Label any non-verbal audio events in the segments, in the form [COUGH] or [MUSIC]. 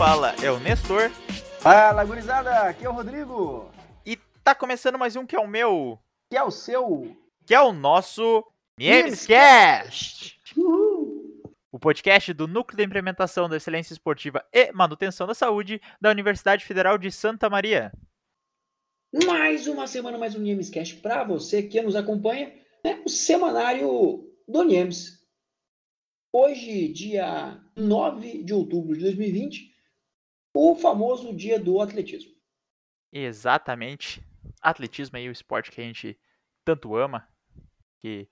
fala é o Nestor. Fala, gurizada, aqui é o Rodrigo. E tá começando mais um que é o meu. Que é o seu. Que é o nosso Memescast. O podcast do Núcleo de Implementação da Excelência Esportiva e Manutenção da Saúde da Universidade Federal de Santa Maria. Mais uma semana, mais um Niemescast para você que nos acompanha, né? O semanário do Niemes. Hoje, dia 9 de outubro de 2020, o famoso dia do atletismo. Exatamente. Atletismo é o esporte que a gente tanto ama, que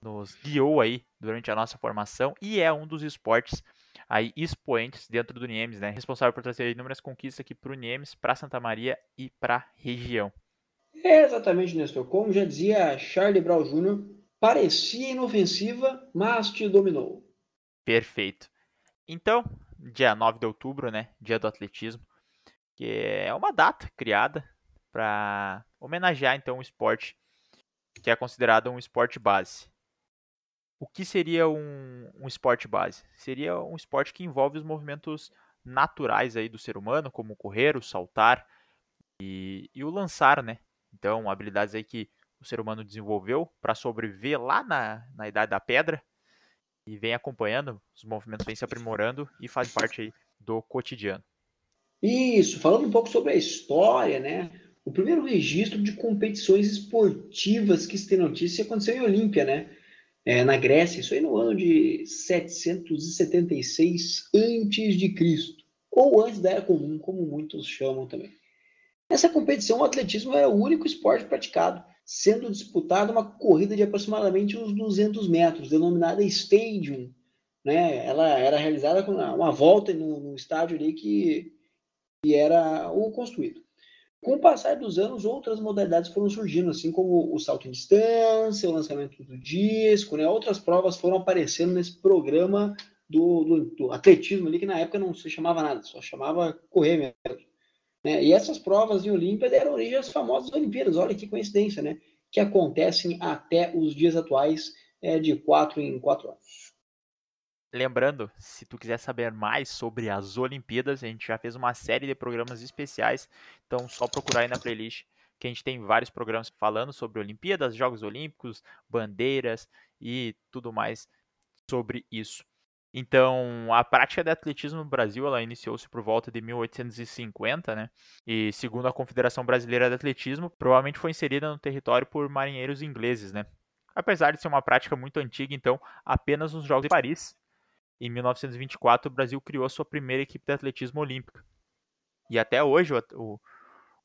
nos guiou aí durante a nossa formação e é um dos esportes aí expoentes dentro do Niemes, né? Responsável por trazer inúmeras conquistas aqui para o Niemes, para Santa Maria e para a região. É exatamente, Nestor. Como já dizia Charlie Brown Jr., parecia inofensiva, mas te dominou. Perfeito. Então, dia 9 de outubro, né? Dia do atletismo, que é uma data criada para homenagear então o esporte que é considerado um esporte base. O que seria um, um esporte base? Seria um esporte que envolve os movimentos naturais aí do ser humano, como correr, o saltar e, e o lançar, né? Então, habilidades aí que o ser humano desenvolveu para sobreviver lá na, na Idade da Pedra e vem acompanhando, os movimentos vêm se aprimorando e faz parte aí do cotidiano. Isso, falando um pouco sobre a história, né? O primeiro registro de competições esportivas que se tem notícia aconteceu em Olímpia, né? É, na Grécia, isso aí no ano de 776 a.C., ou antes da Era Comum, como muitos chamam também. Nessa competição, o atletismo é o único esporte praticado, sendo disputada uma corrida de aproximadamente uns 200 metros, denominada Stadium. Né? Ela era realizada com uma volta no, no estádio ali que, que era o construído. Com o passar dos anos, outras modalidades foram surgindo, assim como o salto em distância, o lançamento do disco, né? Outras provas foram aparecendo nesse programa do, do, do, atletismo ali, que na época não se chamava nada, só chamava correr mesmo. Né? E essas provas em Olímpia deram origem às famosas Olimpíadas, olha que coincidência, né? Que acontecem até os dias atuais, é, de quatro em quatro anos. Lembrando, se tu quiser saber mais sobre as Olimpíadas, a gente já fez uma série de programas especiais, então só procurar aí na playlist que a gente tem vários programas falando sobre Olimpíadas, Jogos Olímpicos, bandeiras e tudo mais sobre isso. Então, a prática de atletismo no Brasil, ela iniciou-se por volta de 1850, né? E segundo a Confederação Brasileira de Atletismo, provavelmente foi inserida no território por marinheiros ingleses, né? Apesar de ser uma prática muito antiga, então, apenas nos Jogos de Paris em 1924, o Brasil criou a sua primeira equipe de atletismo olímpica. E até hoje, o,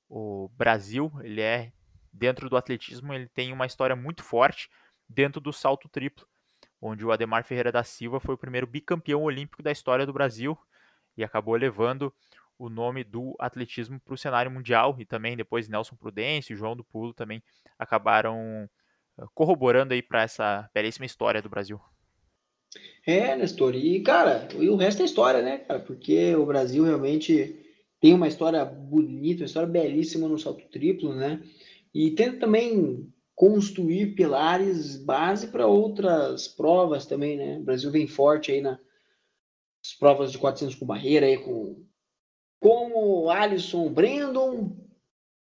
o Brasil, ele é, dentro do atletismo, ele tem uma história muito forte dentro do salto triplo, onde o Ademar Ferreira da Silva foi o primeiro bicampeão olímpico da história do Brasil e acabou levando o nome do atletismo para o cenário mundial e também depois Nelson Prudêncio e João do Pulo também acabaram eh, corroborando aí para essa belíssima história do Brasil. É, Nestor, e cara, e o resto é história, né, cara? Porque o Brasil realmente tem uma história bonita, uma história belíssima no salto triplo, né? E tenta também construir pilares base para outras provas também, né? O Brasil vem forte aí nas provas de 400 com barreira aí com como Alisson Brandon,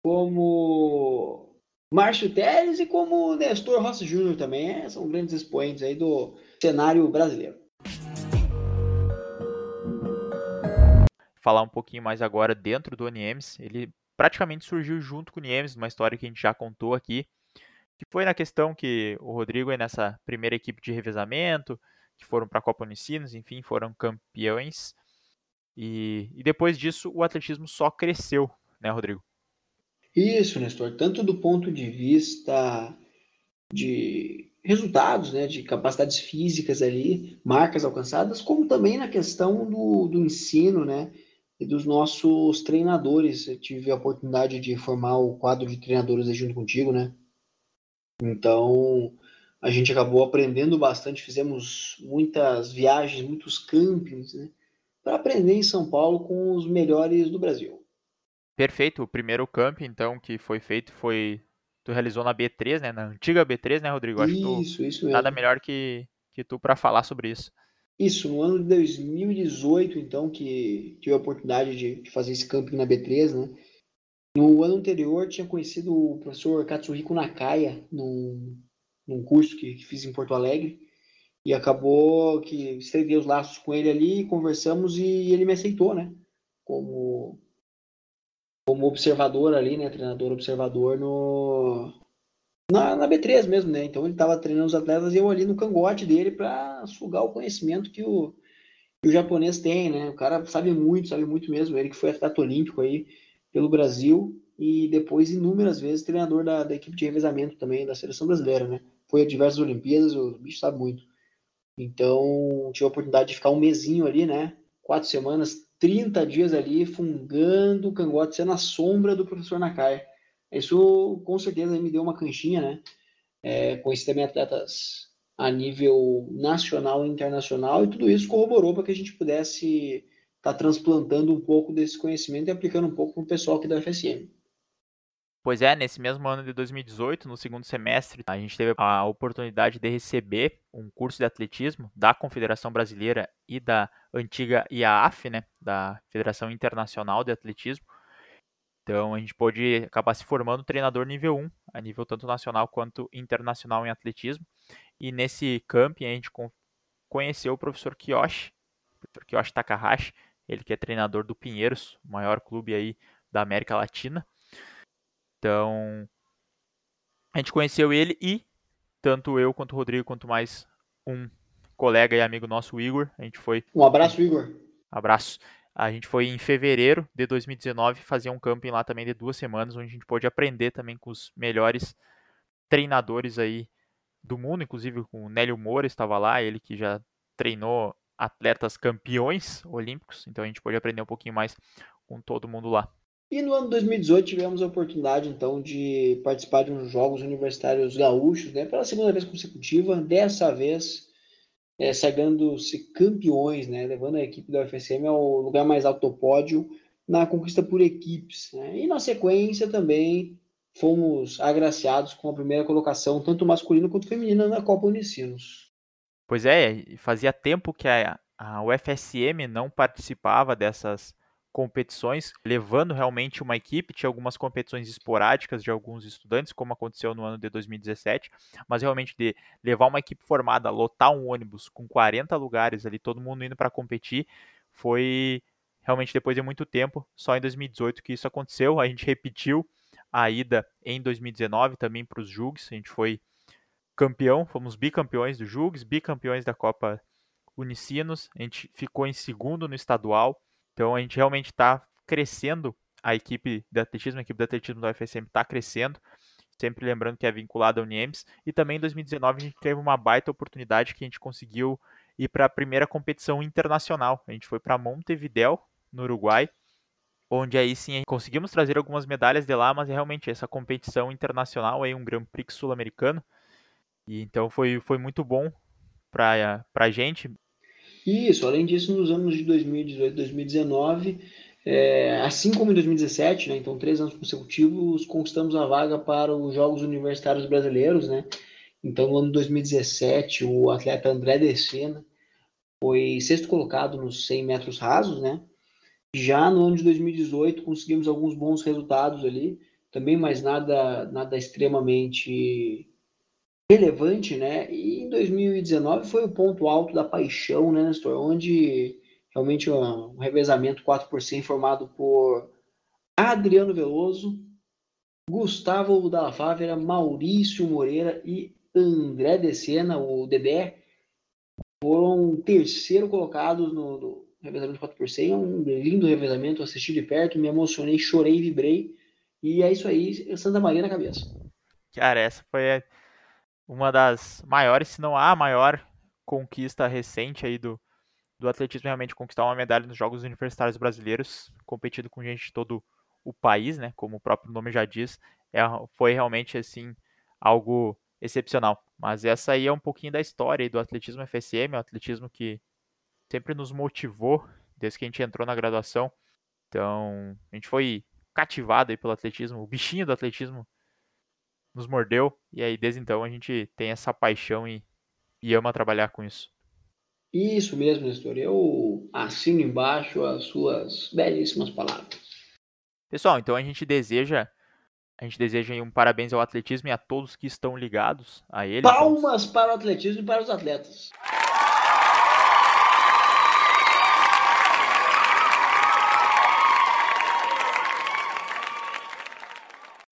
como Márcio Teles e como Nestor Rossi Júnior também, é, são grandes expoentes aí do cenário brasileiro. Falar um pouquinho mais agora dentro do Niemes, ele praticamente surgiu junto com o Niemes, uma história que a gente já contou aqui, que foi na questão que o Rodrigo é nessa primeira equipe de revezamento, que foram para a Copa Unicinos, enfim, foram campeões. E, e depois disso o atletismo só cresceu, né, Rodrigo? Isso, Nestor, tanto do ponto de vista de resultados, né, de capacidades físicas ali, marcas alcançadas, como também na questão do, do ensino, né, e dos nossos treinadores. Eu tive a oportunidade de formar o quadro de treinadores junto contigo, né? Então, a gente acabou aprendendo bastante, fizemos muitas viagens, muitos campings, né, para aprender em São Paulo com os melhores do Brasil. Perfeito. O primeiro camp, então, que foi feito foi tu realizou na B3, né? Na antiga B3, né, Rodrigo? Acho isso, tu, isso mesmo. Nada melhor que, que tu para falar sobre isso. Isso, no ano de 2018, então, que tive a oportunidade de, de fazer esse camping na B3, né? No ano anterior, tinha conhecido o professor Katsuhiko Nakaya num, num curso que, que fiz em Porto Alegre. E acabou que estreitei os laços com ele ali, conversamos e ele me aceitou, né? Como, como observador ali, né? Treinador observador no, na, na B3 mesmo, né? Então ele estava treinando os atletas e eu ali no cangote dele para sugar o conhecimento que o, que o japonês tem, né? O cara sabe muito, sabe muito mesmo. Ele que foi atleta olímpico aí pelo Brasil e depois inúmeras vezes treinador da, da equipe de revezamento também da seleção brasileira, né? Foi a diversas Olimpíadas, o bicho sabe muito. Então tive a oportunidade de ficar um mesinho ali, né? Quatro semanas, 30 dias ali, fungando o cangote, sendo a sombra do professor Nakai isso com certeza me deu uma canchinha, né? É, conheci também atletas a nível nacional e internacional, e tudo isso corroborou para que a gente pudesse estar tá transplantando um pouco desse conhecimento e aplicando um pouco para o pessoal aqui da FSM. Pois é, nesse mesmo ano de 2018, no segundo semestre, a gente teve a oportunidade de receber um curso de atletismo da Confederação Brasileira e da antiga IAAF, né, da Federação Internacional de Atletismo, então a gente pode acabar se formando treinador nível 1, a nível tanto nacional quanto internacional em atletismo. E nesse camping a gente conheceu o professor Kiyoshi, professor Kiyoshi Takahashi, ele que é treinador do Pinheiros, o maior clube aí da América Latina. Então a gente conheceu ele e tanto eu quanto o Rodrigo quanto mais um colega e amigo nosso, o Igor, a gente foi. Um abraço, Igor. Abraço. A gente foi em fevereiro de 2019 fazer um camping lá também de duas semanas, onde a gente pôde aprender também com os melhores treinadores aí do mundo, inclusive com o Nélio Moura estava lá, ele que já treinou atletas campeões olímpicos, então a gente pôde aprender um pouquinho mais com todo mundo lá. E no ano 2018 tivemos a oportunidade então de participar de uns Jogos Universitários Gaúchos, né, pela segunda vez consecutiva, dessa vez é, sagrando-se campeões, né, levando a equipe da UFSM ao lugar mais alto do pódio na conquista por equipes. Né? E na sequência também fomos agraciados com a primeira colocação, tanto masculina quanto feminina, na Copa Unicinos. Pois é, fazia tempo que a, a UFSM não participava dessas competições, levando realmente uma equipe. Tinha algumas competições esporádicas de alguns estudantes, como aconteceu no ano de 2017, mas realmente de levar uma equipe formada, lotar um ônibus com 40 lugares ali, todo mundo indo para competir, foi realmente depois de muito tempo, só em 2018 que isso aconteceu. A gente [LAUGHS] repetiu a ida em 2019 também para os Jugs, a gente foi campeão, fomos bicampeões do Jugs, bicampeões da Copa Unicinos, a gente ficou em segundo no estadual, então a gente realmente está crescendo a equipe de atletismo, a equipe de atletismo da UFSM está crescendo, sempre lembrando que é vinculada ao Uniems, e também em 2019 a gente teve uma baita oportunidade que a gente conseguiu ir para a primeira competição internacional. A gente foi para Montevideo, no Uruguai, onde aí sim conseguimos trazer algumas medalhas de lá, mas realmente essa competição internacional aí um Grand Prix sul-americano. E então foi, foi muito bom para a gente. Isso, além disso, nos anos de 2018 e 2019, é, assim como em 2017, né, então três anos consecutivos, conquistamos a vaga para os Jogos Universitários Brasileiros, né? Então, no ano de 2017, o atleta André Decena foi sexto colocado nos 100 metros rasos, né? Já no ano de 2018, conseguimos alguns bons resultados ali, também mais nada, nada extremamente relevante, né? E em 2019 foi o ponto alto da paixão, né, Nestor? Onde realmente um, revezamento 4 por 100 formado por Adriano Veloso, Gustavo da Fávera, Maurício Moreira e André Decena, o Dedé, foram terceiro colocados no, no revezamento 4 por 100. É um lindo revezamento, assisti de perto, me emocionei, chorei, vibrei. E é isso aí, Santa Maria na cabeça. Cara, essa foi uma das maiores, se não a maior conquista recente aí do, do atletismo, realmente conquistar uma medalha nos Jogos Universitários Brasileiros, competindo com gente de todo o país, né, como o próprio nome já diz, é, foi realmente, assim, algo excepcional. Mas essa aí é um pouquinho da história do atletismo FSM, o atletismo que sempre nos motivou desde que a gente entrou na graduação. Então, a gente foi cativado aí pelo atletismo, o bichinho do atletismo nos mordeu, e aí desde então a gente tem essa paixão e, e ama trabalhar com isso. Isso mesmo, Nestor. Eu assino embaixo as suas belíssimas palavras. Pessoal, então a gente deseja a gente deseja um parabéns ao atletismo e a todos que estão ligados a ele. Palmas então... para o atletismo e para os atletas.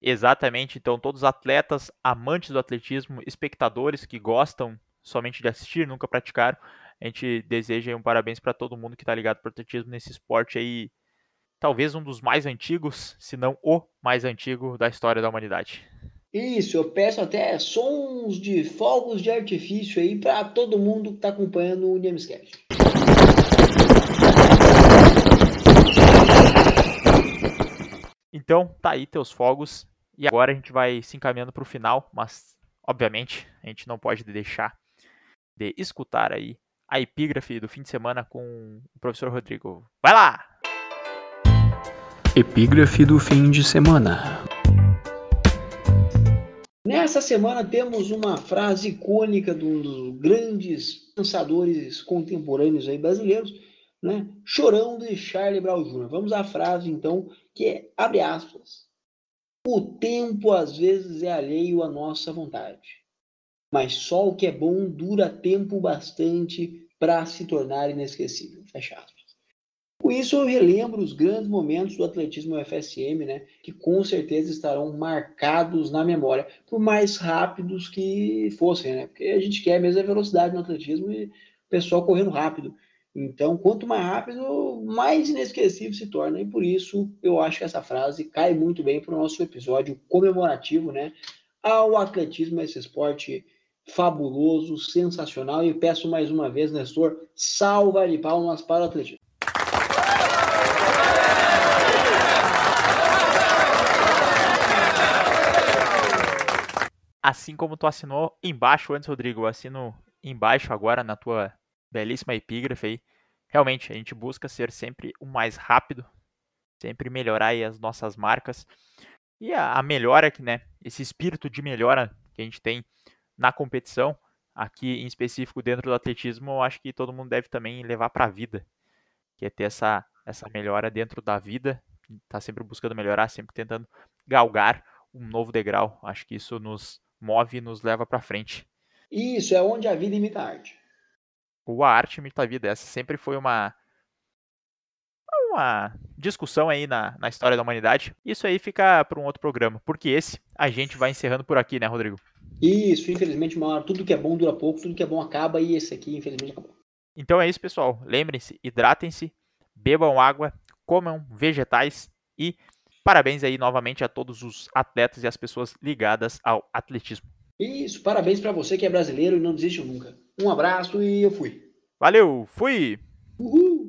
Exatamente, então todos os atletas, amantes do atletismo, espectadores que gostam somente de assistir, nunca praticaram, a gente deseja um parabéns para todo mundo que está ligado para o atletismo nesse esporte aí, talvez um dos mais antigos, se não o mais antigo da história da humanidade. Isso, eu peço até sons de fogos de artifício aí para todo mundo que está acompanhando o Gamescast. Então, tá aí teus fogos. E agora a gente vai se encaminhando para o final, mas obviamente a gente não pode deixar de escutar aí a epígrafe do fim de semana com o professor Rodrigo. Vai lá! Epígrafe do fim de semana. Nessa semana temos uma frase icônica de um dos grandes pensadores contemporâneos aí brasileiros, né? Chorão de Charlie Brown Jr. Vamos à frase então, que é, abre aspas, o tempo às vezes é alheio à nossa vontade, mas só o que é bom dura tempo bastante para se tornar inesquecível. Fecha aspas. Com isso, eu relembro os grandes momentos do atletismo FSM, né, que com certeza estarão marcados na memória, por mais rápidos que fossem, né, porque a gente quer mesmo a velocidade no atletismo e o pessoal correndo rápido. Então, quanto mais rápido, mais inesquecível se torna. E por isso, eu acho que essa frase cai muito bem para o nosso episódio comemorativo, né? Ao atletismo, esse esporte fabuloso, sensacional. E peço mais uma vez, Nestor, salva de palmas para o atletismo. Assim como tu assinou embaixo antes, Rodrigo, eu assino embaixo agora na tua belíssima epígrafe aí. Realmente, a gente busca ser sempre o mais rápido, sempre melhorar as nossas marcas. E a, a melhora que, né, esse espírito de melhora que a gente tem na competição, aqui em específico dentro do atletismo, eu acho que todo mundo deve também levar para a vida, que é ter essa, essa melhora dentro da vida, tá sempre buscando melhorar, sempre tentando galgar um novo degrau. Acho que isso nos move e nos leva para frente. Isso é onde a vida imita a arte ou a arte imita a vida. Essa sempre foi uma uma discussão aí na, na história da humanidade. Isso aí fica para um outro programa, porque esse a gente vai encerrando por aqui, né, Rodrigo? Isso, infelizmente, tudo que é bom dura pouco, tudo que é bom acaba e esse aqui, infelizmente, acabou. Então é isso, pessoal. Lembrem-se, hidratem-se, bebam água, comam vegetais e parabéns aí novamente a todos os atletas e as pessoas ligadas ao atletismo. Isso, parabéns para você que é brasileiro e não desiste nunca. Um abraço e eu fui. Valeu, fui! Uhul!